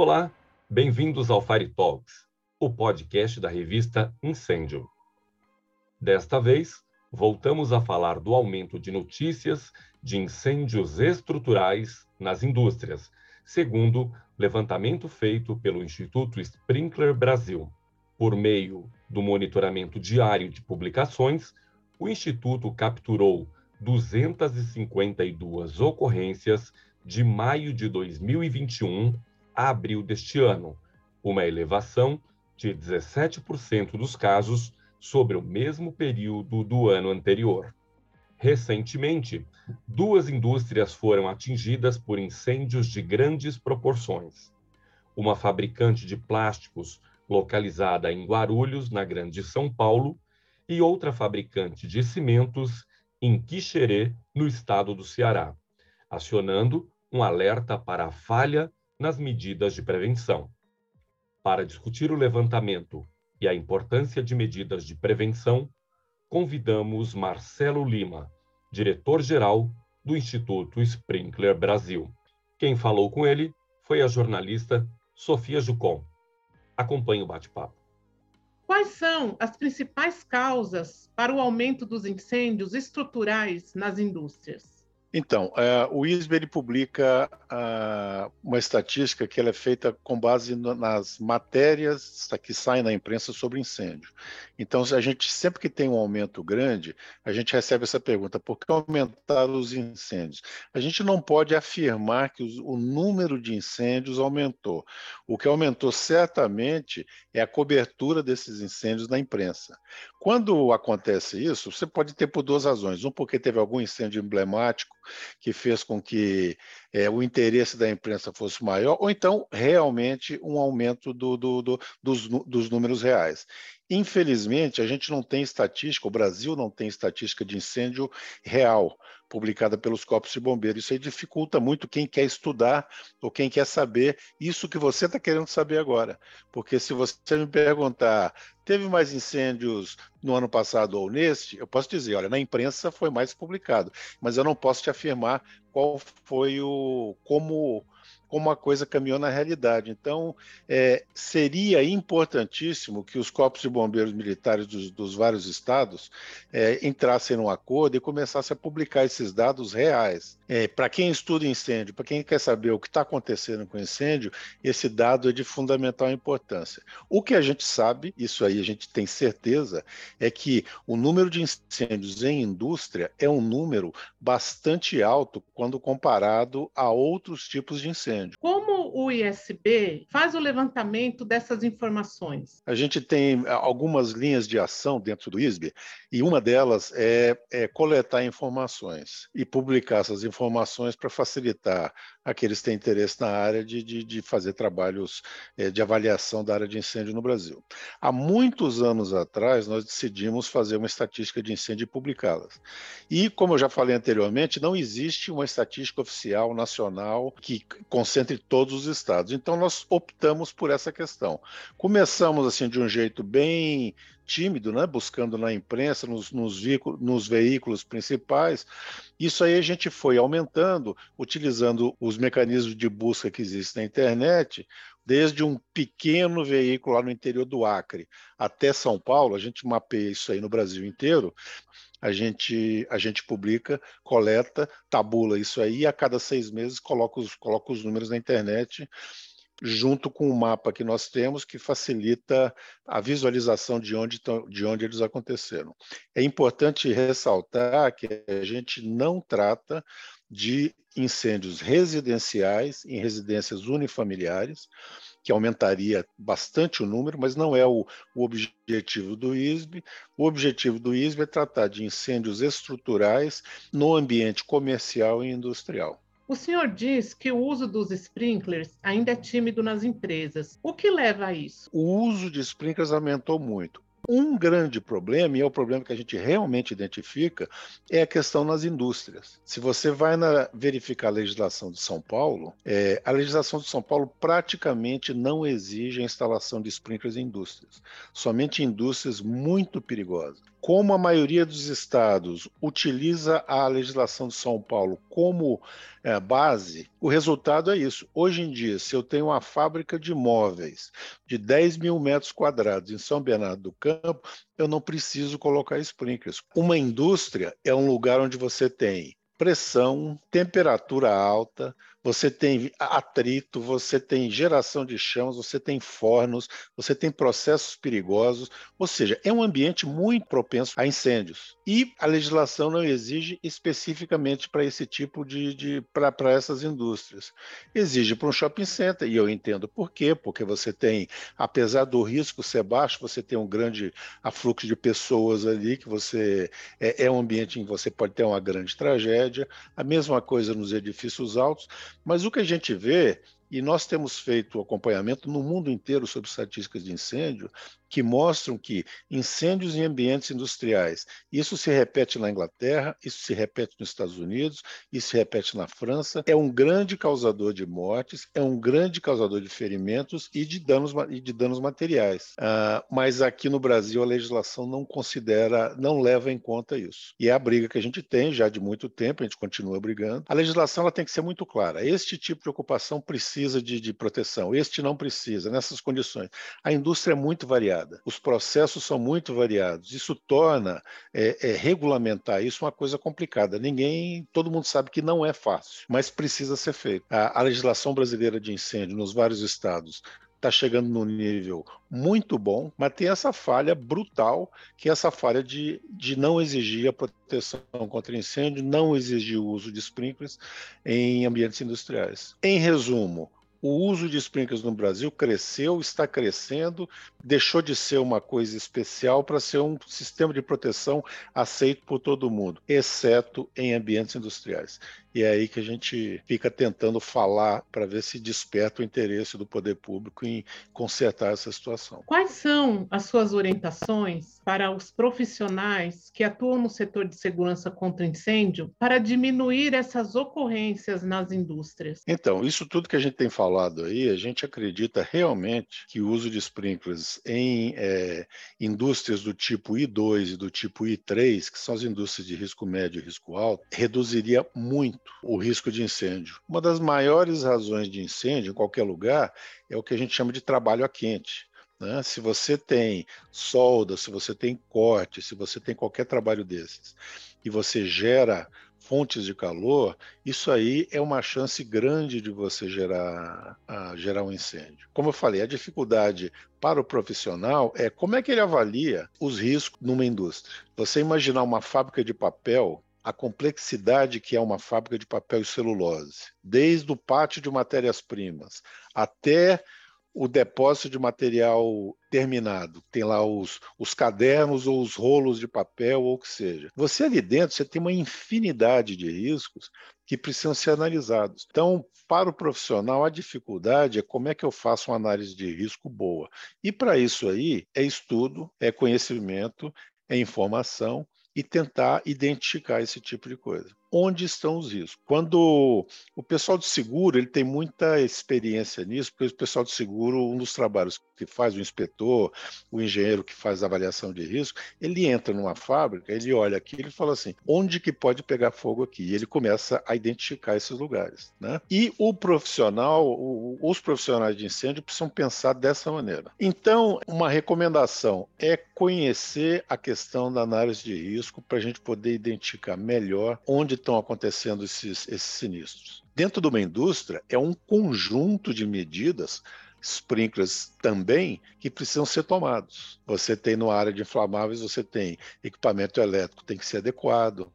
Olá, bem-vindos ao Fire Talks, o podcast da revista Incêndio. Desta vez, voltamos a falar do aumento de notícias de incêndios estruturais nas indústrias, segundo levantamento feito pelo Instituto Sprinkler Brasil. Por meio do monitoramento diário de publicações, o Instituto capturou 252 ocorrências de maio de 2021 a abril deste ano, uma elevação de 17% dos casos sobre o mesmo período do ano anterior. Recentemente, duas indústrias foram atingidas por incêndios de grandes proporções. Uma fabricante de plásticos localizada em Guarulhos, na Grande São Paulo, e outra fabricante de cimentos em Quixerê, no estado do Ceará, acionando um alerta para a falha nas medidas de prevenção. Para discutir o levantamento e a importância de medidas de prevenção, convidamos Marcelo Lima, diretor-geral do Instituto Sprinkler Brasil. Quem falou com ele foi a jornalista Sofia Jucon. Acompanhe o bate-papo. Quais são as principais causas para o aumento dos incêndios estruturais nas indústrias? Então, é, o ISB ele publica uh, uma estatística que ela é feita com base no, nas matérias que saem na imprensa sobre incêndio. Então, a gente sempre que tem um aumento grande, a gente recebe essa pergunta: por que aumentaram os incêndios? A gente não pode afirmar que os, o número de incêndios aumentou. O que aumentou certamente é a cobertura desses incêndios na imprensa. Quando acontece isso, você pode ter por duas razões: um, porque teve algum incêndio emblemático que fez com que é, o interesse da imprensa fosse maior, ou então realmente um aumento do, do, do, dos, dos números reais. Infelizmente, a gente não tem estatística, o Brasil não tem estatística de incêndio real publicada pelos corpos de bombeiros. Isso aí dificulta muito quem quer estudar ou quem quer saber isso que você está querendo saber agora. Porque se você me perguntar, teve mais incêndios no ano passado ou neste, eu posso dizer, olha, na imprensa foi mais publicado, mas eu não posso te afirmar qual foi o como como a coisa caminhou na realidade. Então, é, seria importantíssimo que os corpos de bombeiros militares dos, dos vários estados é, entrassem num acordo e começassem a publicar esses dados reais. É, para quem estuda incêndio, para quem quer saber o que está acontecendo com incêndio, esse dado é de fundamental importância. O que a gente sabe, isso aí a gente tem certeza, é que o número de incêndios em indústria é um número bastante alto quando comparado a outros tipos de incêndio Como o ISB faz o levantamento dessas informações? A gente tem eh, algumas linhas de ação dentro do ISB e uma delas é, é coletar informações e publicar essas informações para facilitar aqueles que têm interesse na área de, de, de fazer trabalhos é, de avaliação da área de incêndio no Brasil. Há muitos anos atrás, nós decidimos fazer uma estatística de incêndio e publicá-las. E, como eu já falei anteriormente, não existe uma estatística oficial nacional que concentre todos os estados. Então, nós optamos por essa questão. Começamos assim de um jeito bem tímido, né? buscando na imprensa, nos, nos, veículos, nos veículos principais. Isso aí a gente foi aumentando, utilizando os mecanismos de busca que existem na internet, desde um pequeno veículo lá no interior do Acre até São Paulo, a gente mapeia isso aí no Brasil inteiro, a gente, a gente publica, coleta, tabula isso aí e a cada seis meses coloca os, coloca os números na internet junto com o mapa que nós temos, que facilita a visualização de onde, de onde eles aconteceram. É importante ressaltar que a gente não trata de incêndios residenciais em residências unifamiliares, que aumentaria bastante o número, mas não é o, o, objetivo do ISB. O objetivo do ISB é tratar de incêndios estruturais no ambiente comercial e industrial. O senhor diz que o uso dos sprinklers ainda é tímido nas empresas. O que leva a isso? O uso de sprinklers aumentou muito. Um grande problema, e é o problema que a gente realmente identifica, é a questão nas indústrias. Se você vai na, verificar a legislação de São Paulo, é, a legislação de São Paulo praticamente não exige a instalação de sprinklers em indústrias, somente em indústrias muito perigosas. Como a maioria dos estados utiliza a legislação de São Paulo como é, base, o resultado é isso. Hoje em dia, se eu tenho uma fábrica de móveis de 10 mil metros quadrados em São Bernardo do Campo, eu não preciso colocar sprinklers. Uma indústria é um lugar onde você tem pressão, temperatura alta, você tem atrito, você tem geração de chãos, você tem fornos, você tem processos perigosos, ou seja, é um ambiente muito propenso a incêndios. E a legislação não exige especificamente para esse tipo de, de para essas indústrias. Exige para um shopping center, e eu entendo por quê, porque você tem, apesar do risco ser baixo, você tem um grande afluxo de pessoas ali, que você é, é um ambiente em que você pode ter uma grande tragédia. A mesma coisa nos edifícios altos, mas o que a gente vê e nós temos feito acompanhamento no mundo inteiro sobre estatísticas de incêndio que mostram que incêndios em ambientes industriais, isso se repete na Inglaterra, isso se repete nos Estados Unidos, isso se repete na França, é um grande causador de mortes, é um grande causador de ferimentos e de danos, e de danos materiais. Uh, mas aqui no Brasil a legislação não considera, não leva em conta isso. E é a briga que a gente tem já de muito tempo, a gente continua brigando. A legislação ela tem que ser muito clara. Este tipo de ocupação precisa precisa de, de proteção, este não precisa, nessas condições. A indústria é muito variada, os processos são muito variados, isso torna é, é, regulamentar isso uma coisa complicada. Ninguém, todo mundo sabe que não é fácil, mas precisa ser feito. A, a legislação brasileira de incêndio nos vários estados está chegando num nível muito bom, mas tem essa falha brutal, que é essa falha de, de não exigir a proteção contra incêndio, não exigir o uso de sprinklers em ambientes industriais. Em resumo, o uso de sprinklers no Brasil cresceu, está crescendo, deixou de ser uma coisa especial para ser um sistema de proteção aceito por todo mundo, exceto em ambientes industriais. E é aí que a gente fica tentando falar para ver se desperta o interesse do poder público em consertar essa situação. Quais são as suas orientações para os profissionais que atuam no setor de segurança contra incêndio para diminuir essas ocorrências nas indústrias? Então, isso tudo que a gente tem falado aí, a gente acredita realmente que o uso de sprinklers em é, indústrias do tipo I2 e do tipo I3, que são as indústrias de risco médio e risco alto, reduziria muito o risco de incêndio. Uma das maiores razões de incêndio em qualquer lugar é o que a gente chama de trabalho a quente. Né? Se você tem solda, se você tem corte, se você tem qualquer trabalho desses e você gera fontes de calor, isso aí é uma chance grande de você gerar, gerar um incêndio. Como eu falei, a dificuldade para o profissional é como é que ele avalia os riscos numa indústria. Você imaginar uma fábrica de papel a complexidade que é uma fábrica de papel e celulose, desde o pátio de matérias-primas até o depósito de material terminado, tem lá os, os cadernos ou os rolos de papel ou o que seja. Você ali dentro, você tem uma infinidade de riscos que precisam ser analisados. Então, para o profissional, a dificuldade é como é que eu faço uma análise de risco boa. E para isso aí, é estudo, é conhecimento, é informação e tentar identificar esse tipo de coisa onde estão os riscos. Quando o pessoal de seguro ele tem muita experiência nisso, porque o pessoal de seguro, um dos trabalhos que faz o inspetor, o engenheiro que faz a avaliação de risco, ele entra numa fábrica, ele olha aqui e fala assim, onde que pode pegar fogo aqui? E ele começa a identificar esses lugares. Né? E o profissional, o, os profissionais de incêndio precisam pensar dessa maneira. Então, uma recomendação é conhecer a questão da análise de risco para a gente poder identificar melhor onde estão acontecendo esses, esses sinistros. Dentro de uma indústria, é um conjunto de medidas sprinklers também que precisam ser tomados. Você tem no área de inflamáveis, você tem equipamento elétrico tem que ser adequado,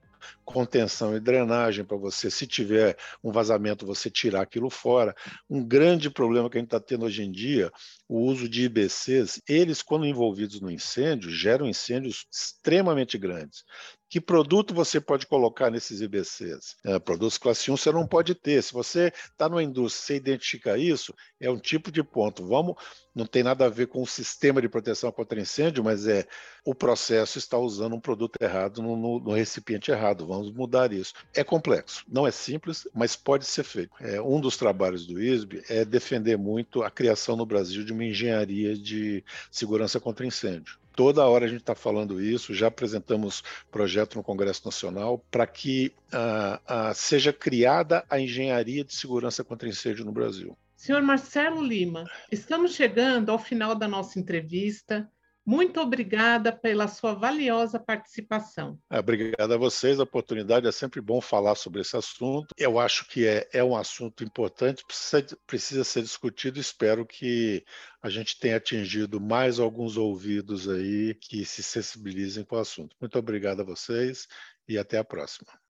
contenção e drenagem para você, se tiver um vazamento, você tirar aquilo fora. Um grande problema que a gente está tendo hoje em dia, o uso de IBCs, eles, quando envolvidos no incêndio, geram incêndios extremamente grandes. Que produto você pode colocar nesses IBCs? É, produtos classe 1 você não pode ter. Se você está numa indústria, você identifica isso, é um tipo de ponto. Vamos, não tem nada a ver com o sistema de proteção contra incêndio, mas é o processo está usando um produto errado no, no, no recipiente errado. Vamos mudar isso. É complexo, não é simples, mas pode ser feito. É, um dos trabalhos do ISB é defender muito a criação no Brasil de uma engenharia de segurança contra incêndio toda hora a gente está falando isso, já apresentamos projeto no Congresso Nacional para que uh, uh, seja criada a engenharia de segurança contra incêndio no Brasil. Senhor Marcelo Lima, estamos chegando ao final da nossa entrevista. Muito obrigada pela sua valiosa participação. É, obrigado a vocês, a oportunidade é sempre bom falar sobre esse assunto. Eu acho que é, é um assunto importante, precisa, precisa ser discutido. Espero que a gente tenha atingido mais alguns ouvidos aí que se sensibilizem com o assunto. Muito obrigado a vocês e até a próxima.